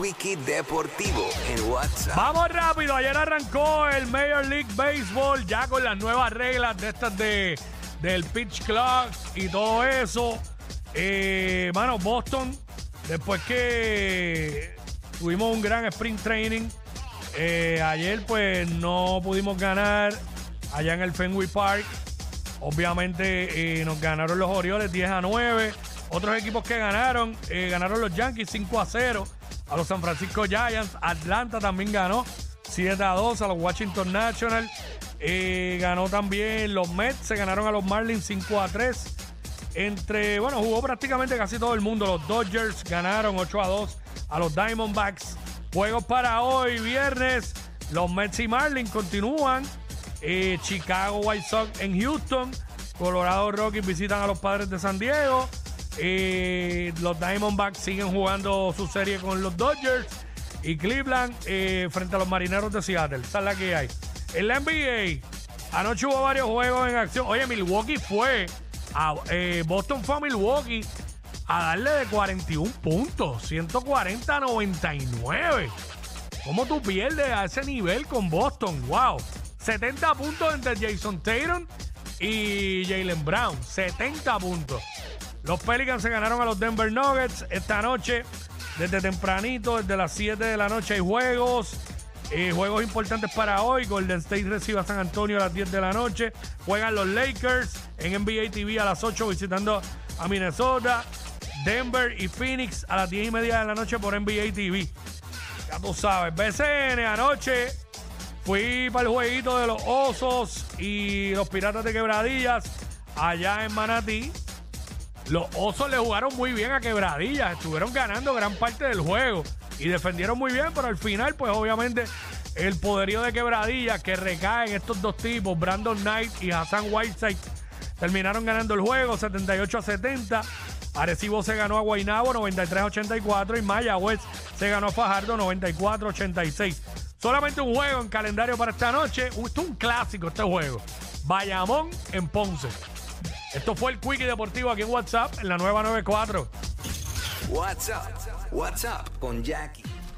Quickie Deportivo en WhatsApp. Vamos rápido, ayer arrancó el Major League Baseball ya con las nuevas reglas de estas de del pitch clock y todo eso. Eh, mano, Boston, después que tuvimos un gran sprint training, eh, ayer pues no pudimos ganar allá en el Fenway Park. Obviamente eh, nos ganaron los Orioles 10 a 9. Otros equipos que ganaron, eh, ganaron los Yankees 5 a 0 a los San Francisco Giants. Atlanta también ganó 7 a 2 a los Washington Nationals. Eh, ganó también los Mets, se ganaron a los Marlins 5 a 3. Entre, bueno, jugó prácticamente casi todo el mundo. Los Dodgers ganaron 8 a 2 a los Diamondbacks. Juegos para hoy, viernes. Los Mets y Marlins continúan. Eh, Chicago White Sox en Houston. Colorado Rockies visitan a los Padres de San Diego. Eh, los Diamondbacks siguen jugando su serie con los Dodgers. Y Cleveland eh, frente a los Marineros de Seattle. Esa es la que hay. En la NBA, anoche hubo varios juegos en acción. Oye, Milwaukee fue. A, eh, Boston fue a Milwaukee a darle de 41 puntos. 140 a 99. ¿Cómo tú pierdes a ese nivel con Boston? ¡Wow! 70 puntos entre Jason Tatum y Jalen Brown. 70 puntos. Los Pelicans se ganaron a los Denver Nuggets esta noche. Desde tempranito, desde las 7 de la noche hay juegos. Eh, juegos importantes para hoy. Golden State recibe a San Antonio a las 10 de la noche. Juegan los Lakers en NBA TV a las 8 visitando a Minnesota. Denver y Phoenix a las 10 y media de la noche por NBA TV. Ya tú sabes. BCN anoche fui para el jueguito de los Osos y los Piratas de Quebradillas allá en Manatí. Los Osos le jugaron muy bien a Quebradillas, estuvieron ganando gran parte del juego y defendieron muy bien, pero al final, pues obviamente el poderío de Quebradillas que recae en estos dos tipos, Brandon Knight y Hassan Whiteside, terminaron ganando el juego 78 a 70. Arecibo se ganó a Guaynabo 93 a 84 y Mayagüez se ganó a Fajardo 94 a 86. Solamente un juego en calendario para esta noche. Esto es un clásico este juego. Bayamón en Ponce. Esto fue el Quickie Deportivo aquí en WhatsApp en la nueva 94. WhatsApp, WhatsApp con Jackie